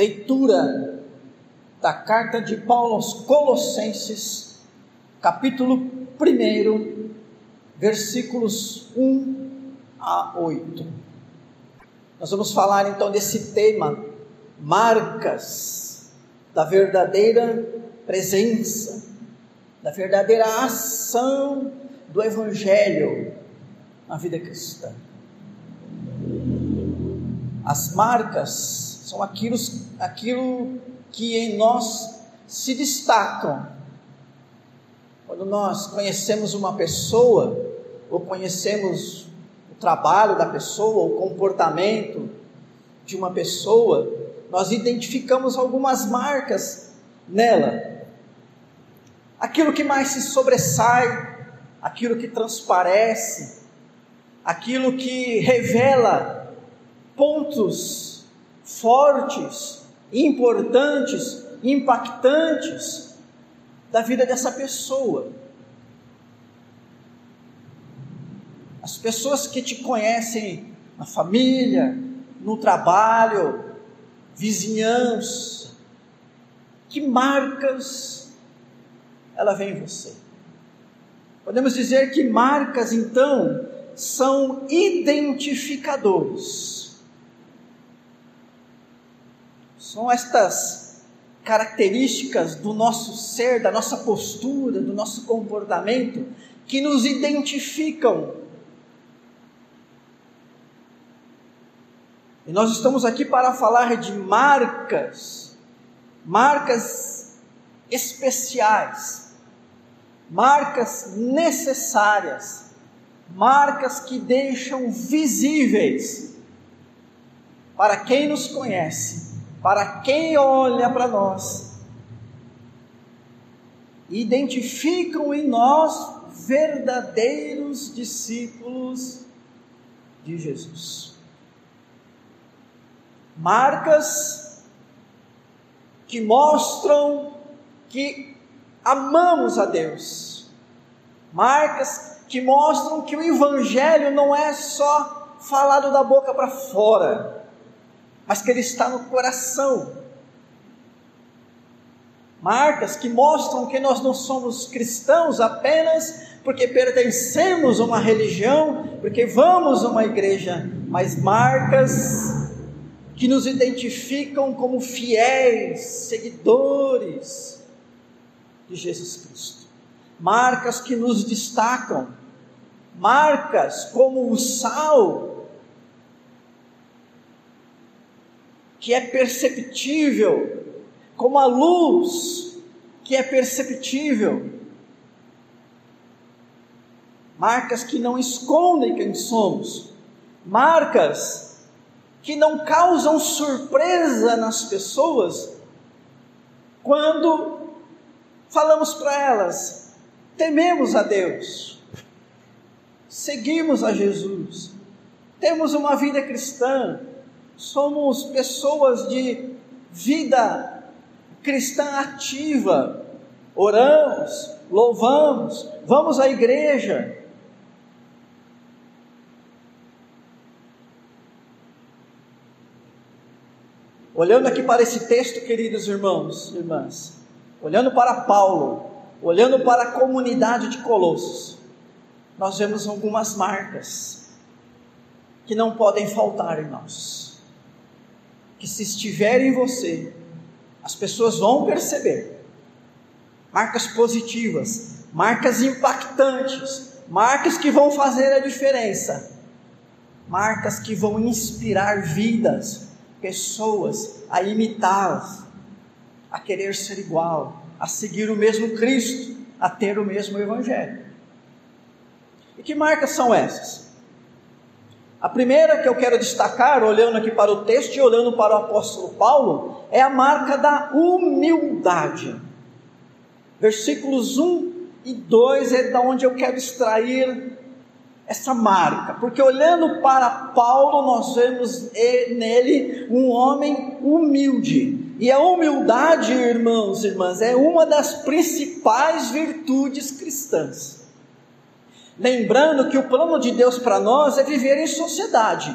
Leitura da carta de Paulo aos Colossenses, capítulo 1, versículos 1 a 8. Nós vamos falar então desse tema, marcas da verdadeira presença, da verdadeira ação do Evangelho na vida cristã. As marcas são aquilo, aquilo que em nós se destacam. Quando nós conhecemos uma pessoa, ou conhecemos o trabalho da pessoa, o comportamento de uma pessoa, nós identificamos algumas marcas nela. Aquilo que mais se sobressai, aquilo que transparece, aquilo que revela pontos fortes, importantes, impactantes da vida dessa pessoa. As pessoas que te conhecem na família, no trabalho, vizinhança, que marcas ela vem em você? Podemos dizer que marcas, então, são identificadores são estas características do nosso ser, da nossa postura, do nosso comportamento, que nos identificam. E nós estamos aqui para falar de marcas, marcas especiais, marcas necessárias, marcas que deixam visíveis para quem nos conhece para quem olha para nós, identificam em nós verdadeiros discípulos de Jesus. Marcas que mostram que amamos a Deus. Marcas que mostram que o Evangelho não é só falado da boca para fora mas que ele está no coração. Marcas que mostram que nós não somos cristãos apenas porque pertencemos a uma religião, porque vamos a uma igreja, mas marcas que nos identificam como fiéis, seguidores de Jesus Cristo. Marcas que nos destacam, marcas como o sal que é perceptível, como a luz que é perceptível. Marcas que não escondem quem somos, marcas que não causam surpresa nas pessoas quando falamos para elas: tememos a Deus, seguimos a Jesus, temos uma vida cristã, somos pessoas de vida cristã ativa, oramos, louvamos, vamos à igreja. Olhando aqui para esse texto, queridos irmãos e irmãs, olhando para Paulo, olhando para a comunidade de Colossos, nós vemos algumas marcas que não podem faltar em nós que se estiver em você, as pessoas vão perceber. Marcas positivas, marcas impactantes, marcas que vão fazer a diferença, marcas que vão inspirar vidas, pessoas a imitá-las, a querer ser igual, a seguir o mesmo Cristo, a ter o mesmo Evangelho. E que marcas são essas? A primeira que eu quero destacar, olhando aqui para o texto e olhando para o apóstolo Paulo, é a marca da humildade. Versículos 1 e 2 é da onde eu quero extrair essa marca, porque olhando para Paulo, nós vemos nele um homem humilde. E a humildade, irmãos e irmãs, é uma das principais virtudes cristãs. Lembrando que o plano de Deus para nós é viver em sociedade.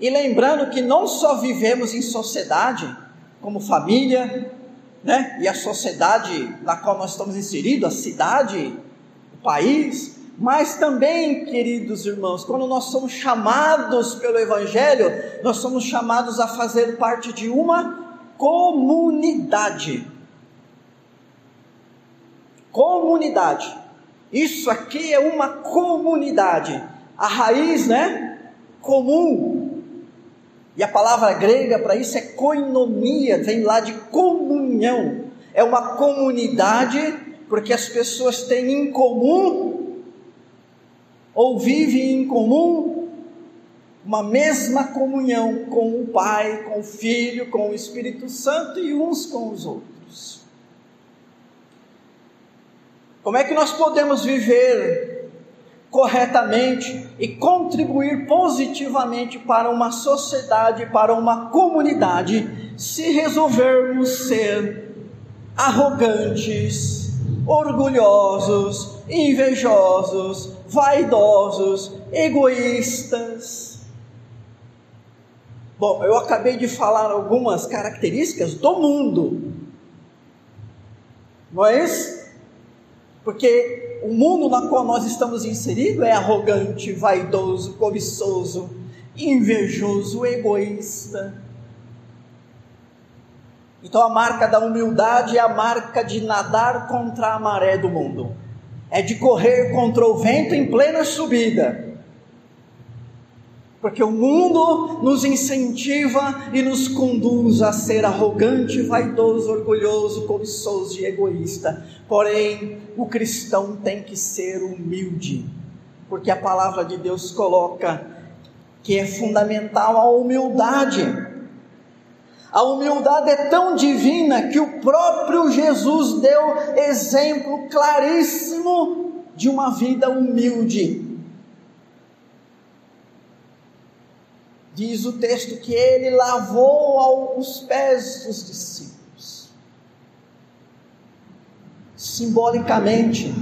E lembrando que não só vivemos em sociedade, como família, né? E a sociedade na qual nós estamos inseridos, a cidade, o país, mas também, queridos irmãos, quando nós somos chamados pelo Evangelho, nós somos chamados a fazer parte de uma comunidade. Comunidade. Isso aqui é uma comunidade. A raiz, né? Comum. E a palavra grega para isso é koinonia, vem lá de comunhão. É uma comunidade porque as pessoas têm em comum ou vivem em comum uma mesma comunhão com o Pai, com o Filho, com o Espírito Santo e uns com os outros. Como é que nós podemos viver corretamente e contribuir positivamente para uma sociedade, para uma comunidade, se resolvermos ser arrogantes, orgulhosos, invejosos, vaidosos, egoístas? Bom, eu acabei de falar algumas características do mundo, não é isso? Porque o mundo na qual nós estamos inseridos é arrogante, vaidoso, cobiçoso, invejoso, egoísta. Então a marca da humildade é a marca de nadar contra a maré do mundo. É de correr contra o vento em plena subida porque o mundo nos incentiva e nos conduz a ser arrogante, vaidoso, orgulhoso, cobiçoso e egoísta. Porém, o cristão tem que ser humilde, porque a palavra de Deus coloca que é fundamental a humildade. A humildade é tão divina que o próprio Jesus deu exemplo claríssimo de uma vida humilde. Diz o texto que ele lavou os pés dos discípulos. Simbolicamente,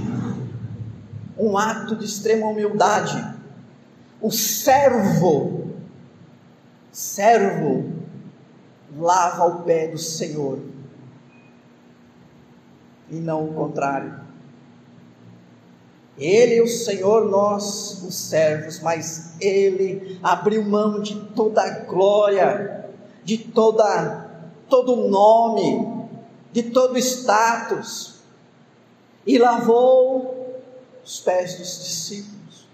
um ato de extrema humildade. O servo, servo, lava o pé do Senhor, e não o contrário. Ele, o Senhor, nós, os servos, mas ele abriu mão de toda a glória, de toda todo nome, de todo status e lavou os pés dos discípulos,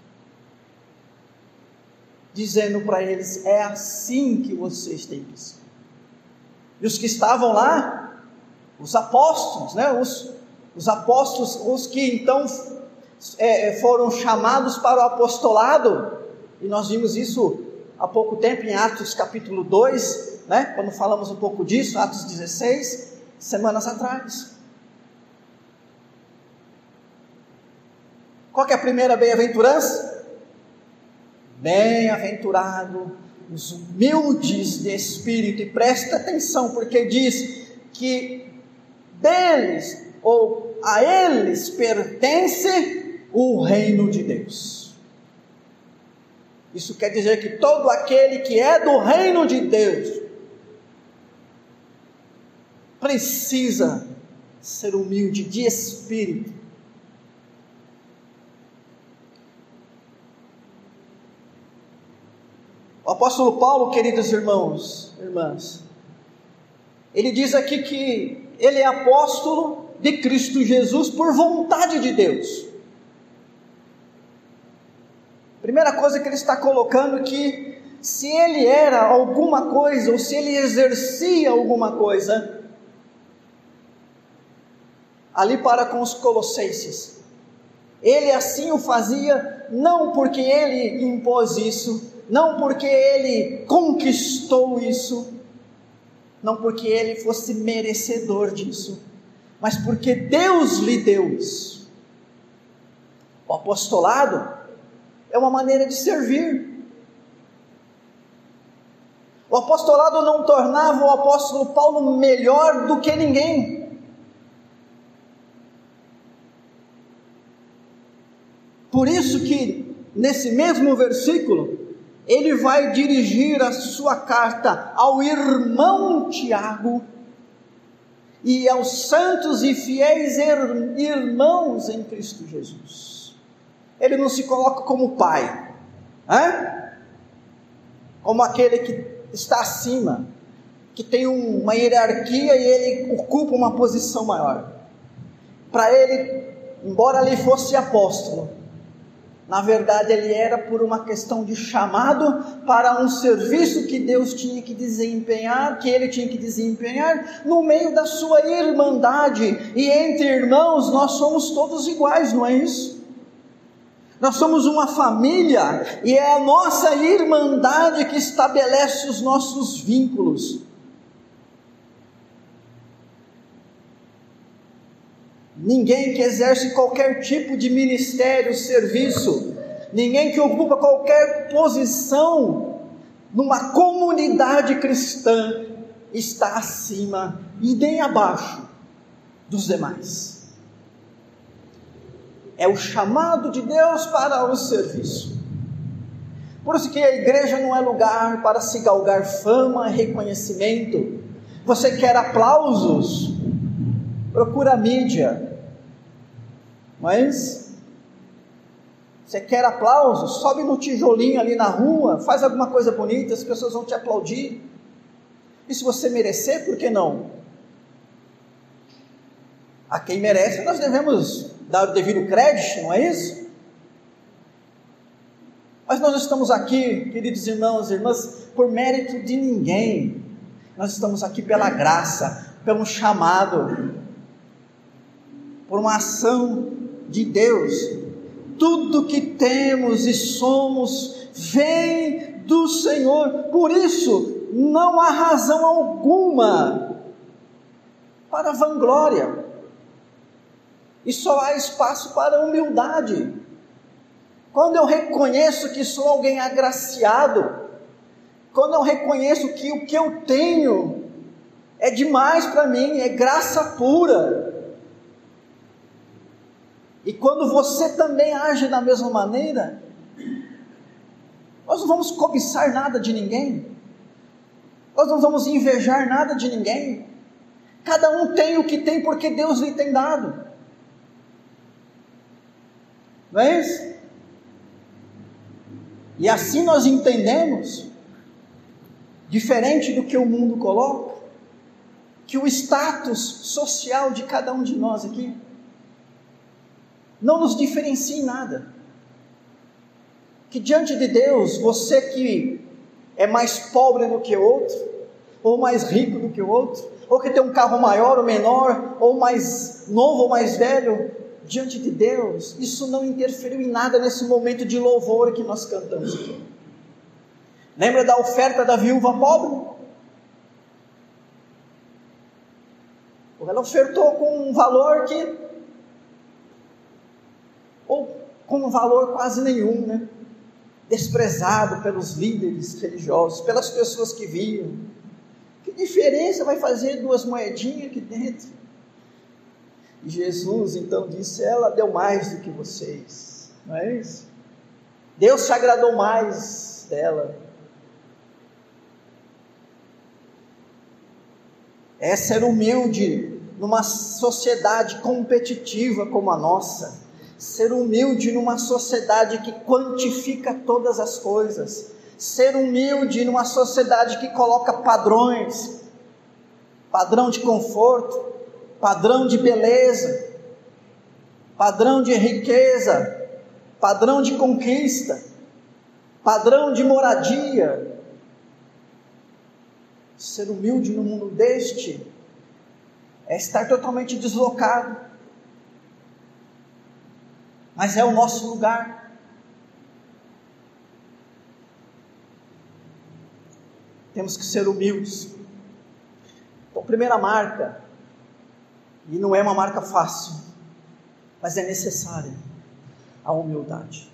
dizendo para eles: é assim que vocês têm que ser. E os que estavam lá, os apóstolos, né, os, os apóstolos, os que então é, é, foram chamados para o apostolado, e nós vimos isso há pouco tempo em Atos capítulo 2, né? quando falamos um pouco disso, Atos 16, semanas atrás. Qual é a primeira bem-aventurança? Bem-aventurado os humildes de espírito, e presta atenção, porque diz que deles ou a eles pertence o reino de Deus. Isso quer dizer que todo aquele que é do reino de Deus precisa ser humilde de espírito. O apóstolo Paulo, queridos irmãos, irmãs, ele diz aqui que ele é apóstolo de Cristo Jesus por vontade de Deus. Primeira coisa que ele está colocando que se ele era alguma coisa ou se ele exercia alguma coisa ali para com os colossenses, ele assim o fazia não porque ele impôs isso, não porque ele conquistou isso, não porque ele fosse merecedor disso, mas porque Deus lhe deu isso. O apostolado é uma maneira de servir. O apostolado não tornava o apóstolo Paulo melhor do que ninguém. Por isso que nesse mesmo versículo ele vai dirigir a sua carta ao irmão Tiago e aos santos e fiéis irmãos em Cristo Jesus. Ele não se coloca como pai, hein? como aquele que está acima, que tem uma hierarquia e ele ocupa uma posição maior. Para ele, embora ele fosse apóstolo, na verdade, ele era por uma questão de chamado para um serviço que Deus tinha que desempenhar, que ele tinha que desempenhar no meio da sua irmandade. E entre irmãos, nós somos todos iguais, não é isso? Nós somos uma família e é a nossa irmandade que estabelece os nossos vínculos. ninguém que exerce qualquer tipo de ministério, serviço, ninguém que ocupa qualquer posição numa comunidade cristã está acima e nem abaixo dos demais. É o chamado de Deus para o serviço. Por isso que a igreja não é lugar para se galgar fama, reconhecimento. Você quer aplausos? Procura a mídia, mas você quer aplausos? Sobe no tijolinho ali na rua, faz alguma coisa bonita, as pessoas vão te aplaudir. E se você merecer, por que não? A quem merece, nós devemos dar o devido crédito, não é isso? Mas nós estamos aqui, queridos irmãos e irmãs, por mérito de ninguém. Nós estamos aqui pela graça, pelo chamado, por uma ação de Deus. Tudo que temos e somos vem do Senhor. Por isso, não há razão alguma para vanglória. E só há espaço para humildade. Quando eu reconheço que sou alguém agraciado, quando eu reconheço que o que eu tenho é demais para mim, é graça pura, e quando você também age da mesma maneira, nós não vamos cobiçar nada de ninguém, nós não vamos invejar nada de ninguém. Cada um tem o que tem porque Deus lhe tem dado. Não é isso? E assim nós entendemos, diferente do que o mundo coloca, que o status social de cada um de nós aqui não nos diferencia em nada. Que diante de Deus, você que é mais pobre do que outro, ou mais rico do que o outro, ou que tem um carro maior ou menor, ou mais novo ou mais velho, diante de Deus, isso não interferiu em nada nesse momento de louvor que nós cantamos aqui. Lembra da oferta da viúva pobre? Ela ofertou com um valor que ou com um valor quase nenhum, né? desprezado pelos líderes religiosos, pelas pessoas que viam. Que diferença vai fazer duas moedinhas aqui dentro? Jesus então disse: Ela deu mais do que vocês, não é isso? Deus se agradou mais dela. É ser humilde numa sociedade competitiva como a nossa ser humilde numa sociedade que quantifica todas as coisas, ser humilde numa sociedade que coloca padrões, padrão de conforto, padrão de beleza, padrão de riqueza, padrão de conquista, padrão de moradia. Ser humilde no mundo deste é estar totalmente deslocado mas é o nosso lugar. Temos que ser humildes. Então, primeira marca, e não é uma marca fácil, mas é necessária a humildade.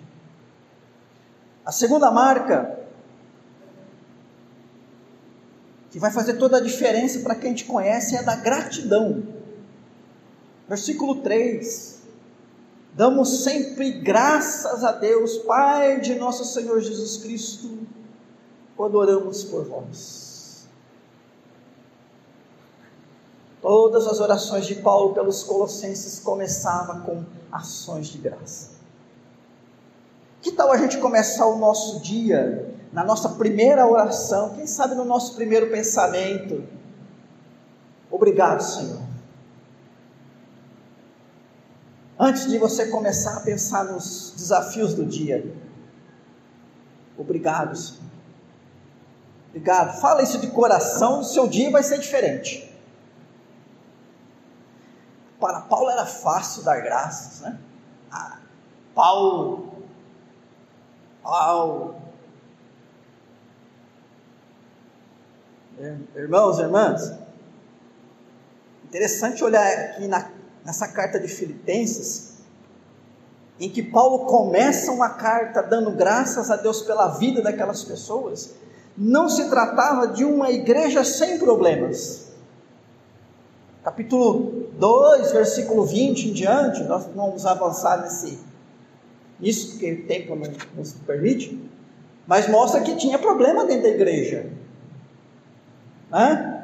A segunda marca, que vai fazer toda a diferença para quem te conhece, é a da gratidão. Versículo 3 Damos sempre graças a Deus, Pai de nosso Senhor Jesus Cristo, quando oramos por vós. Todas as orações de Paulo pelos Colossenses começavam com ações de graça. Que tal a gente começar o nosso dia, na nossa primeira oração, quem sabe no nosso primeiro pensamento? Obrigado, Senhor. Antes de você começar a pensar nos desafios do dia, obrigado, Senhor. Obrigado. Fala isso de coração, o seu dia vai ser diferente. Para Paulo era fácil dar graças, né? Ah, Paulo Paulo. Irmãos, irmãs, interessante olhar aqui na, nessa carta de Filipenses, em que Paulo começa uma carta dando graças a Deus pela vida daquelas pessoas, não se tratava de uma igreja sem problemas. Capítulo 2, versículo 20 em diante, nós vamos avançar nesse isso porque o tempo não nos permite, mas mostra que tinha problema dentro da igreja. Hã?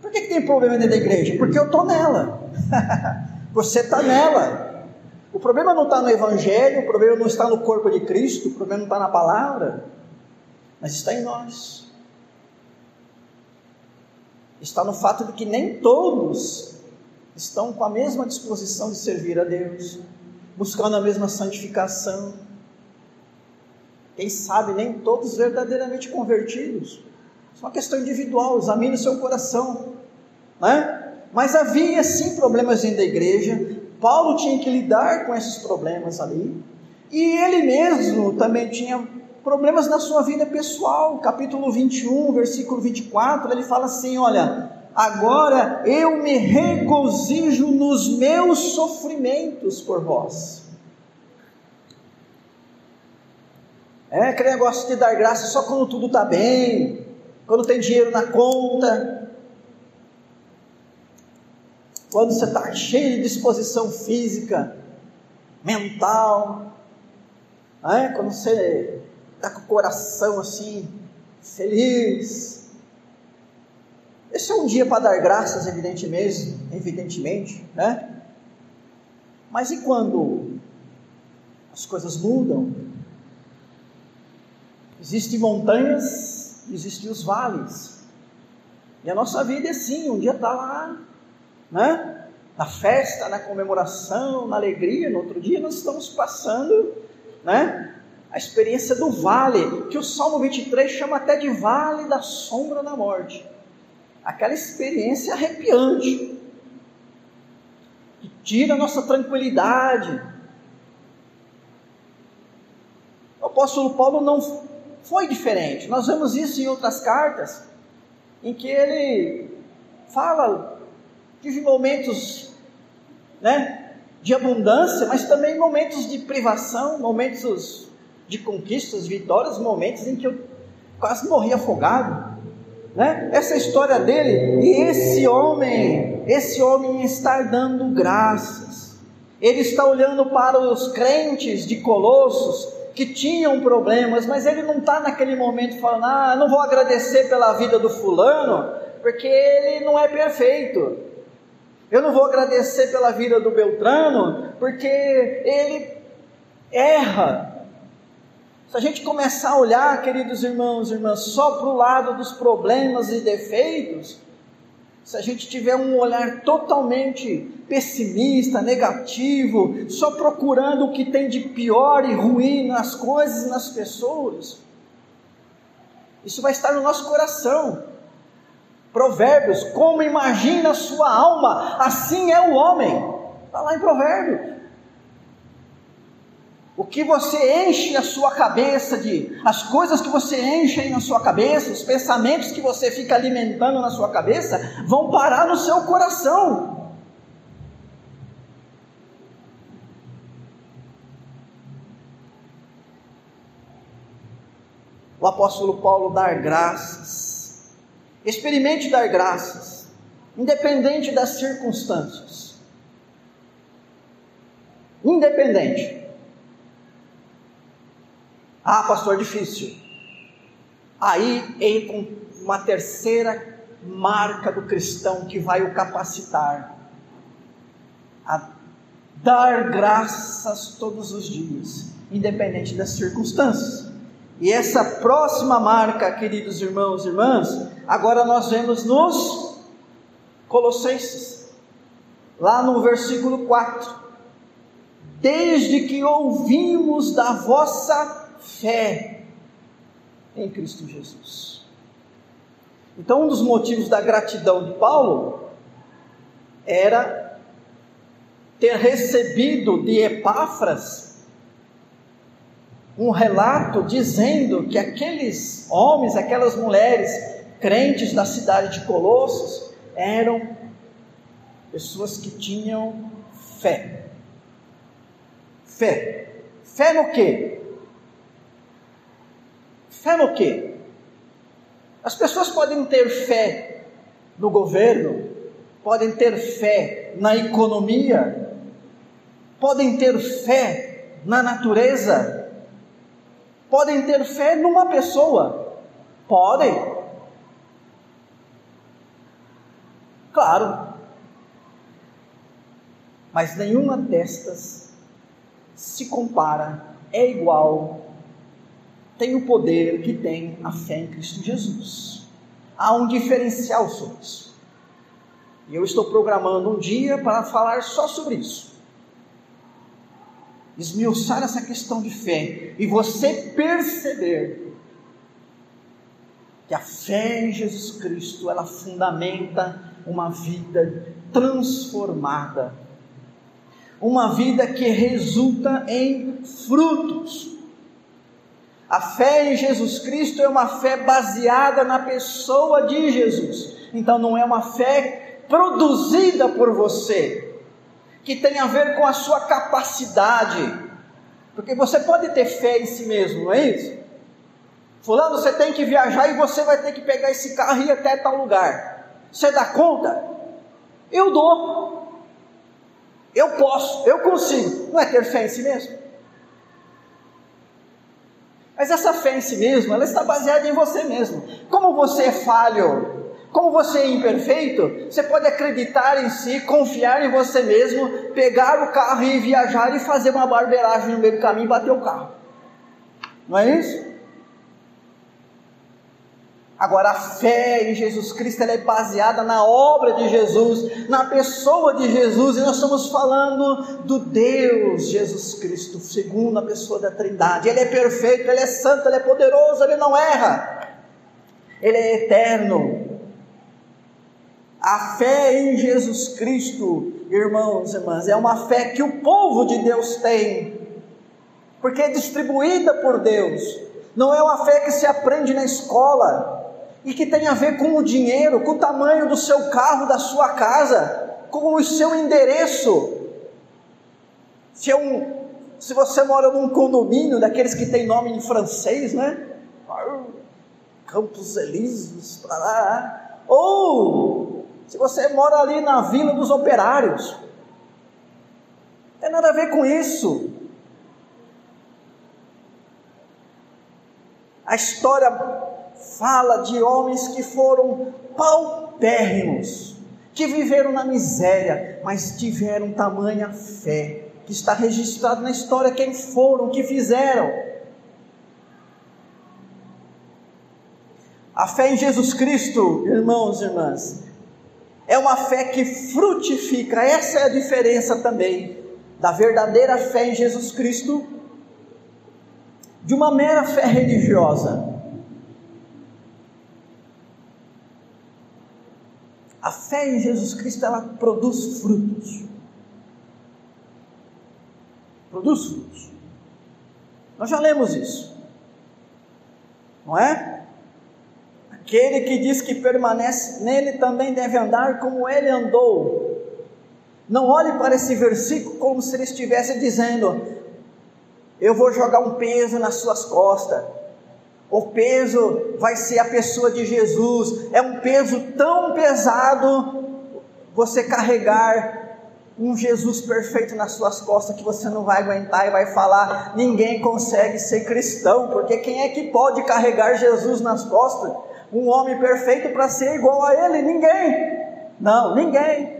Por que, que tem problema dentro da igreja? Porque eu estou nela. Você está nela. O problema não está no Evangelho, o problema não está no corpo de Cristo, o problema não está na palavra, mas está em nós. Está no fato de que nem todos estão com a mesma disposição de servir a Deus buscando a mesma santificação. Quem sabe nem todos verdadeiramente convertidos. Isso é uma questão individual, examine o seu coração. Né? Mas havia sim problemas dentro da igreja, Paulo tinha que lidar com esses problemas ali, e ele mesmo também tinha problemas na sua vida pessoal. Capítulo 21, versículo 24, ele fala assim: Olha, agora eu me regozijo nos meus sofrimentos por vós. É aquele negócio de dar graça só quando tudo está bem, quando tem dinheiro na conta, quando você está cheio de disposição física, mental, é? quando você está com o coração assim, feliz, esse é um dia para dar graças, evidentemente, evidentemente, né? Mas e quando as coisas mudam? Existem montanhas, existem os vales. E a nossa vida é assim, um dia está lá, né? Na festa, na comemoração, na alegria, no outro dia nós estamos passando, né? A experiência do vale, que o Salmo 23 chama até de vale da sombra da morte aquela experiência arrepiante, que tira a nossa tranquilidade. O apóstolo Paulo não foi diferente. Nós vemos isso em outras cartas, em que ele fala de momentos né, de abundância, mas também momentos de privação, momentos de conquistas, vitórias, momentos em que eu quase morri afogado né? Essa história dele e esse homem, esse homem está dando graças. Ele está olhando para os crentes de Colossos que tinham problemas, mas ele não está naquele momento falando: ah, não vou agradecer pela vida do fulano, porque ele não é perfeito. Eu não vou agradecer pela vida do Beltrano, porque ele erra. Se a gente começar a olhar, queridos irmãos e irmãs, só para o lado dos problemas e defeitos, se a gente tiver um olhar totalmente pessimista, negativo, só procurando o que tem de pior e ruim nas coisas e nas pessoas, isso vai estar no nosso coração. Provérbios, como imagina a sua alma, assim é o homem. Está lá em Provérbios. O que você enche a sua cabeça de, as coisas que você enche na sua cabeça, os pensamentos que você fica alimentando na sua cabeça, vão parar no seu coração. O apóstolo Paulo dar graças. Experimente dar graças, independente das circunstâncias. Independente. Ah, pastor, difícil. Aí entra uma terceira marca do cristão que vai o capacitar a dar graças todos os dias, independente das circunstâncias. E essa próxima marca, queridos irmãos e irmãs, agora nós vemos nos Colossenses, lá no versículo 4. Desde que ouvimos da vossa fé em Cristo Jesus. Então, um dos motivos da gratidão de Paulo era ter recebido de Epáfras um relato dizendo que aqueles homens, aquelas mulheres crentes da cidade de Colossos eram pessoas que tinham fé. Fé. Fé no quê? Fé no quê? As pessoas podem ter fé no governo, podem ter fé na economia, podem ter fé na natureza, Podem ter fé numa pessoa? Podem. Claro. Mas nenhuma destas se compara, é igual, tem o poder que tem a fé em Cristo Jesus. Há um diferencial sobre isso. E eu estou programando um dia para falar só sobre isso esmiuçar essa questão de fé e você perceber que a fé em Jesus Cristo ela fundamenta uma vida transformada, uma vida que resulta em frutos. A fé em Jesus Cristo é uma fé baseada na pessoa de Jesus. Então não é uma fé produzida por você, que tem a ver com a sua capacidade. Porque você pode ter fé em si mesmo, não é isso? Fulano, você tem que viajar e você vai ter que pegar esse carro e ir até tal lugar. Você dá conta? Eu dou. Eu posso, eu consigo. Não é ter fé em si mesmo? Mas essa fé em si mesmo, ela está baseada em você mesmo. Como você é falho, como você é imperfeito, você pode acreditar em si, confiar em você mesmo, pegar o carro e viajar e fazer uma barbeiragem no meio do caminho e bater o carro. Não é isso? Agora, a fé em Jesus Cristo é baseada na obra de Jesus, na pessoa de Jesus, e nós estamos falando do Deus Jesus Cristo, segundo a pessoa da Trindade. Ele é perfeito, ele é santo, ele é poderoso, ele não erra, ele é eterno, a fé em Jesus Cristo, irmãos e irmãs, é uma fé que o povo de Deus tem, porque é distribuída por Deus, não é uma fé que se aprende na escola e que tem a ver com o dinheiro, com o tamanho do seu carro, da sua casa, com o seu endereço. Se, é um, se você mora num condomínio daqueles que tem nome em francês, né? Campos Elíseos, para lá, ou se você mora ali na Vila dos Operários, não tem nada a ver com isso. A história fala de homens que foram paupérrimos, que viveram na miséria, mas tiveram tamanha fé, que está registrado na história quem foram, o que fizeram. A fé em Jesus Cristo, irmãos e irmãs, é uma fé que frutifica. Essa é a diferença também da verdadeira fé em Jesus Cristo de uma mera fé religiosa. A fé em Jesus Cristo ela produz frutos. Produz frutos. Nós já lemos isso. Não é? Aquele que diz que permanece nele também deve andar como ele andou. Não olhe para esse versículo como se ele estivesse dizendo: Eu vou jogar um peso nas suas costas. O peso vai ser a pessoa de Jesus. É um peso tão pesado você carregar um Jesus perfeito nas suas costas que você não vai aguentar e vai falar: ninguém consegue ser cristão, porque quem é que pode carregar Jesus nas costas? Um homem perfeito para ser igual a ele? Ninguém. Não, ninguém.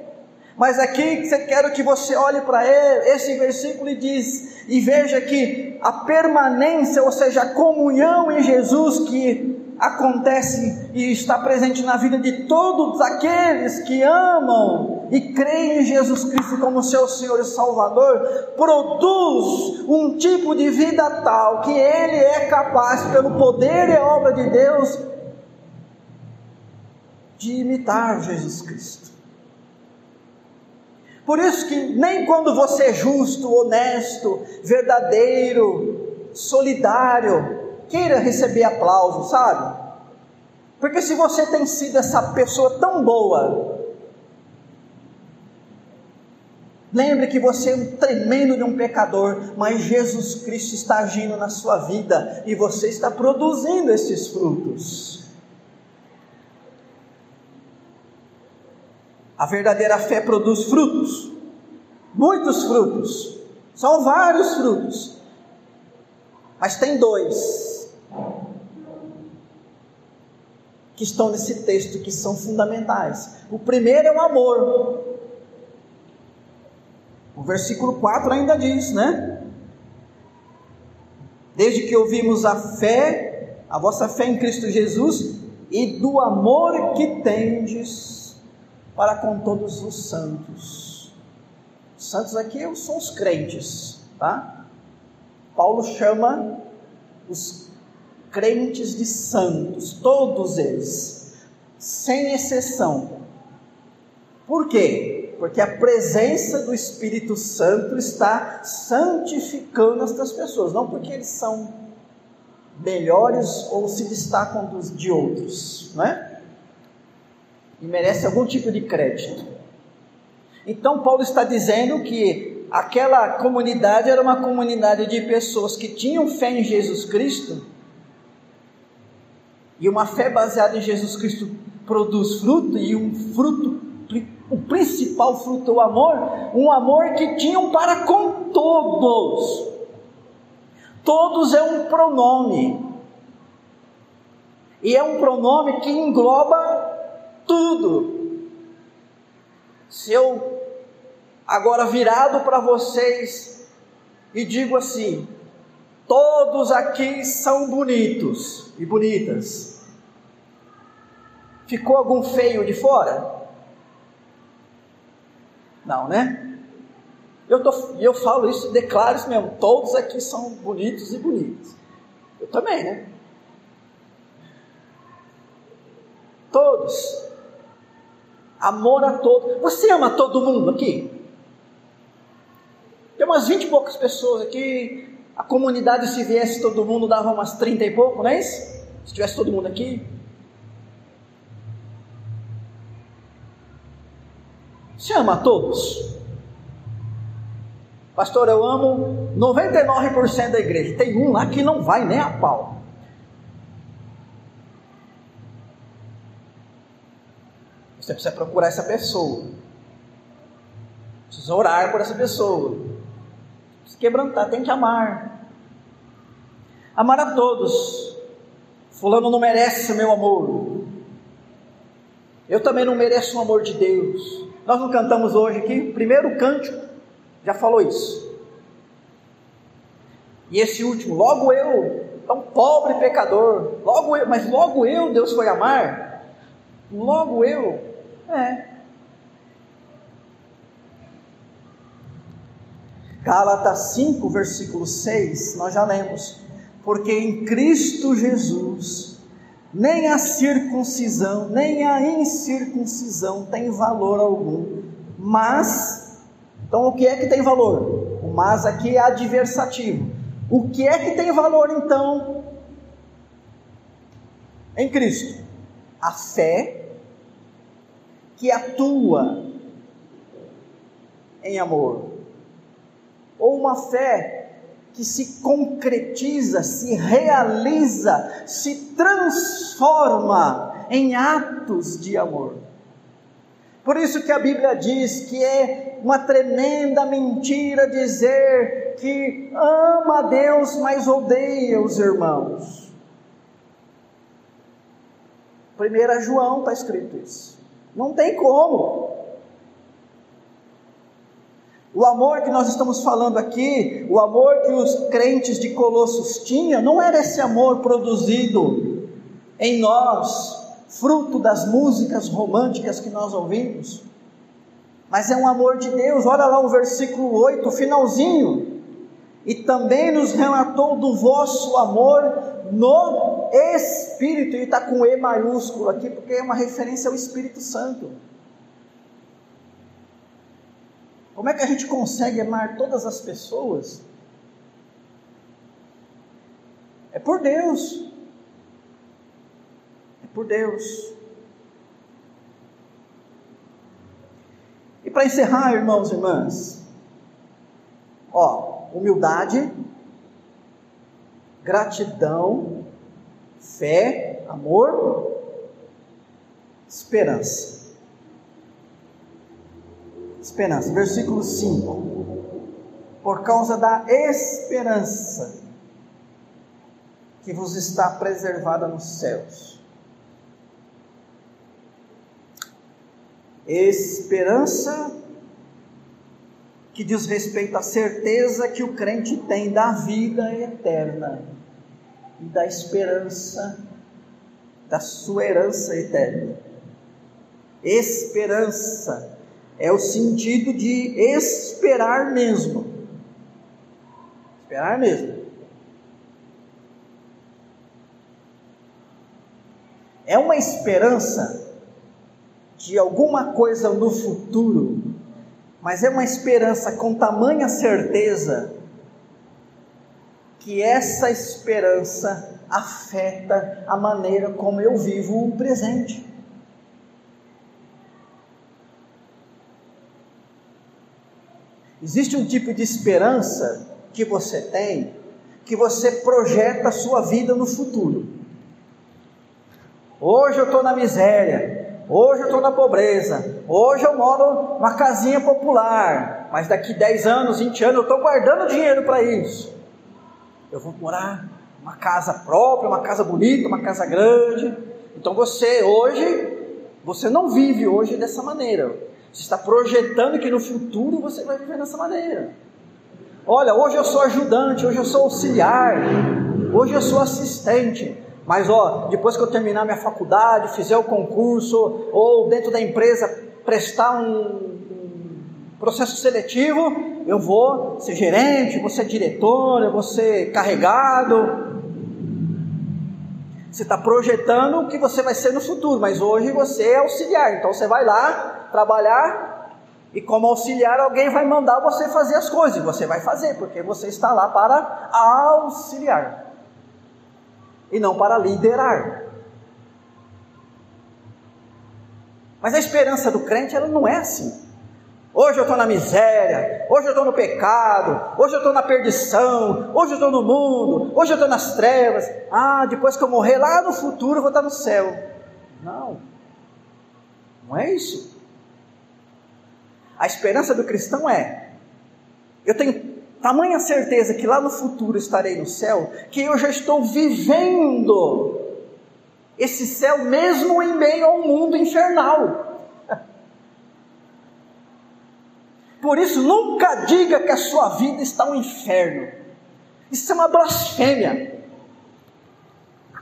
Mas aqui quero que você olhe para esse versículo e diz e veja que a permanência, ou seja, a comunhão em Jesus que acontece e está presente na vida de todos aqueles que amam e creem em Jesus Cristo como seu Senhor e Salvador, produz um tipo de vida tal que ele é capaz, pelo poder e obra de Deus, de imitar Jesus Cristo. Por isso que nem quando você é justo, honesto, verdadeiro, solidário, queira receber aplauso, sabe? Porque se você tem sido essa pessoa tão boa, lembre que você é um tremendo de um pecador, mas Jesus Cristo está agindo na sua vida e você está produzindo esses frutos. A verdadeira fé produz frutos, muitos frutos, são vários frutos, mas tem dois que estão nesse texto que são fundamentais. O primeiro é o amor. O versículo 4 ainda diz, né? Desde que ouvimos a fé, a vossa fé em Cristo Jesus e do amor que tendes para com todos os santos. Santos aqui são os crentes, tá? Paulo chama os crentes de santos, todos eles, sem exceção. Por quê? Porque a presença do Espírito Santo está santificando estas pessoas, não porque eles são melhores ou se destacam dos, de outros, não é? E merece algum tipo de crédito. Então, Paulo está dizendo que aquela comunidade era uma comunidade de pessoas que tinham fé em Jesus Cristo e uma fé baseada em Jesus Cristo produz fruto, e um fruto, o principal fruto é o amor, um amor que tinham para com todos. Todos é um pronome. E é um pronome que engloba tudo. Se eu agora virado para vocês e digo assim: todos aqui são bonitos e bonitas. Ficou algum feio de fora? Não, né? Eu, tô, eu falo isso, declaro isso mesmo. Todos aqui são bonitos e bonitos. Eu também, né? Todos. Amor a todos. Você ama todo mundo aqui? Tem umas vinte e poucas pessoas aqui. A comunidade, se viesse todo mundo, dava umas trinta e pouco, não é isso? Se tivesse todo mundo aqui. Você ama a todos? Pastor, eu amo 99% da igreja. Tem um lá que não vai nem a pau. Você precisa procurar essa pessoa. Precisa orar por essa pessoa. Se quebrantar, tem que amar. Amar a todos. Fulano não merece meu amor. Eu também não mereço o amor de Deus. Nós não cantamos hoje aqui, primeiro cântico já falou isso. E esse último, logo eu, tão pobre pecador, logo eu, mas logo eu Deus foi amar. Logo eu, é. Gálatas 5, versículo 6, nós já lemos. Porque em Cristo Jesus nem a circuncisão, nem a incircuncisão tem valor algum. Mas, então o que é que tem valor? O mas aqui é adversativo. O que é que tem valor então em Cristo? A fé que atua em amor, ou uma fé que se concretiza, se realiza, se transforma em atos de amor. Por isso que a Bíblia diz que é uma tremenda mentira dizer que ama a Deus, mas odeia os irmãos. 1 João está escrito isso. Não tem como. O amor que nós estamos falando aqui, o amor que os crentes de Colossos tinham, não era esse amor produzido em nós, fruto das músicas românticas que nós ouvimos, mas é um amor de Deus. Olha lá o versículo 8, o finalzinho. E também nos relatou do vosso amor no Espírito, e está com E maiúsculo aqui, porque é uma referência ao Espírito Santo. Como é que a gente consegue amar todas as pessoas? É por Deus por Deus. E para encerrar, irmãos e irmãs, ó, humildade, gratidão, fé, amor, esperança. Esperança, versículo 5. Por causa da esperança que vos está preservada nos céus Esperança que diz respeito à certeza que o crente tem da vida eterna e da esperança da sua herança eterna. Esperança é o sentido de esperar mesmo. Esperar mesmo. É uma esperança de alguma coisa no futuro, mas é uma esperança com tamanha certeza que essa esperança afeta a maneira como eu vivo o presente. Existe um tipo de esperança que você tem, que você projeta a sua vida no futuro. Hoje eu estou na miséria, Hoje eu estou na pobreza. Hoje eu moro numa casinha popular. Mas daqui 10 anos, 20 anos, eu estou guardando dinheiro para isso. Eu vou morar numa casa própria, uma casa bonita, uma casa grande. Então você hoje, você não vive hoje dessa maneira. Você está projetando que no futuro você vai viver dessa maneira. Olha, hoje eu sou ajudante, hoje eu sou auxiliar, hoje eu sou assistente. Mas ó, depois que eu terminar minha faculdade, fizer o concurso, ou dentro da empresa prestar um, processo seletivo, eu vou ser gerente, vou ser diretor, eu vou ser carregado. Você está projetando o que você vai ser no futuro, mas hoje você é auxiliar, então você vai lá trabalhar e como auxiliar alguém vai mandar você fazer as coisas, você vai fazer, porque você está lá para auxiliar e não para liderar. Mas a esperança do crente ela não é assim. Hoje eu estou na miséria, hoje eu estou no pecado, hoje eu estou na perdição, hoje eu estou no mundo, hoje eu estou nas trevas. Ah, depois que eu morrer lá no futuro eu vou estar no céu. Não, não é isso. A esperança do cristão é: eu tenho tamanha certeza que lá no futuro estarei no céu, que eu já estou vivendo esse céu mesmo em meio ao mundo infernal. Por isso, nunca diga que a sua vida está um inferno. Isso é uma blasfêmia.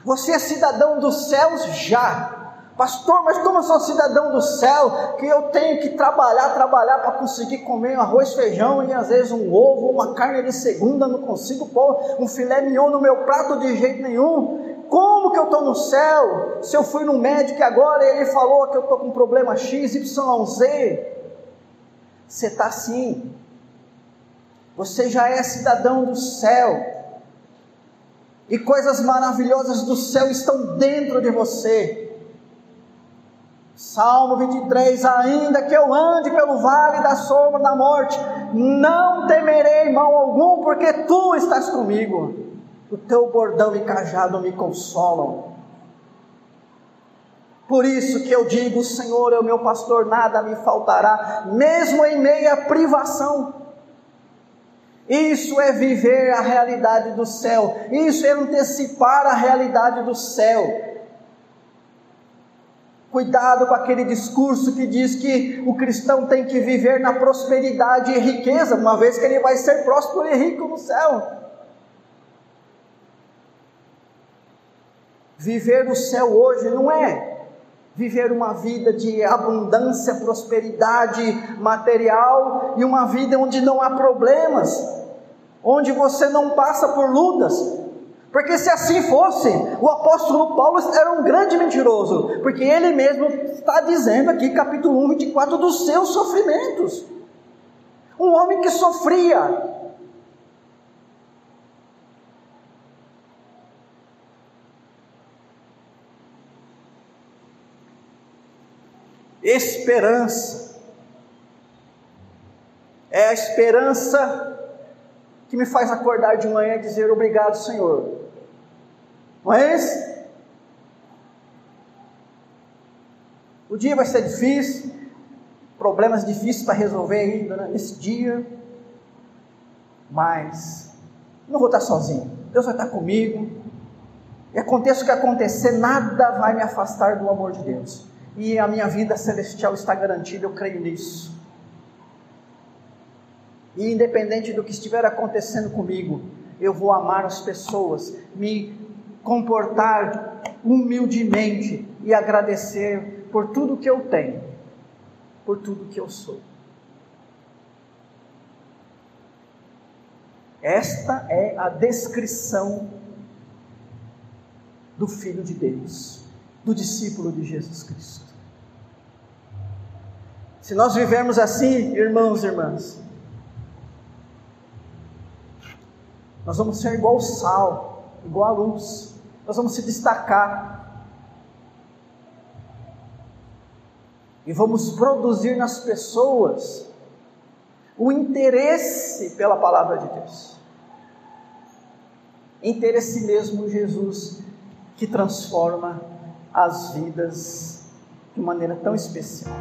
Você é cidadão dos céus já. Pastor, mas como eu sou cidadão do céu, que eu tenho que trabalhar, trabalhar para conseguir comer arroz, feijão e às vezes um ovo, uma carne de segunda, não consigo pôr um filé mignon no meu prato de jeito nenhum. Como que eu estou no céu? Se eu fui no médico e agora ele falou que eu estou com problema X, Y, Z. Você está assim. Você já é cidadão do céu. E coisas maravilhosas do céu estão dentro de você. Salmo 23: Ainda que eu ande pelo vale da sombra da morte, não temerei mal algum, porque tu estás comigo. O teu bordão e cajado me consolam. Por isso que eu digo: Senhor é o meu pastor, nada me faltará, mesmo em meia privação. Isso é viver a realidade do céu, isso é antecipar a realidade do céu. Cuidado com aquele discurso que diz que o cristão tem que viver na prosperidade e riqueza, uma vez que ele vai ser próspero e rico no céu. Viver o céu hoje não é viver uma vida de abundância, prosperidade material e uma vida onde não há problemas, onde você não passa por lutas, porque se assim fosse, o apóstolo Paulo era um grande mentiroso, porque ele mesmo está dizendo aqui, capítulo 1, 24, dos seus sofrimentos. Um homem que sofria. Esperança. É a esperança que me faz acordar de manhã e dizer obrigado, Senhor. Não é esse? O dia vai ser difícil, problemas difíceis para resolver ainda né, nesse dia, mas não vou estar sozinho. Deus vai estar comigo. E aconteça o que acontecer, nada vai me afastar do amor de Deus. E a minha vida celestial está garantida, eu creio nisso. E independente do que estiver acontecendo comigo, eu vou amar as pessoas, me comportar humildemente e agradecer por tudo que eu tenho, por tudo que eu sou. Esta é a descrição do Filho de Deus, do discípulo de Jesus Cristo. Se nós vivermos assim, irmãos e irmãs, Nós vamos ser igual o sal, igual a luz. Nós vamos se destacar. E vamos produzir nas pessoas o interesse pela palavra de Deus. Interesse mesmo Jesus que transforma as vidas de maneira tão especial.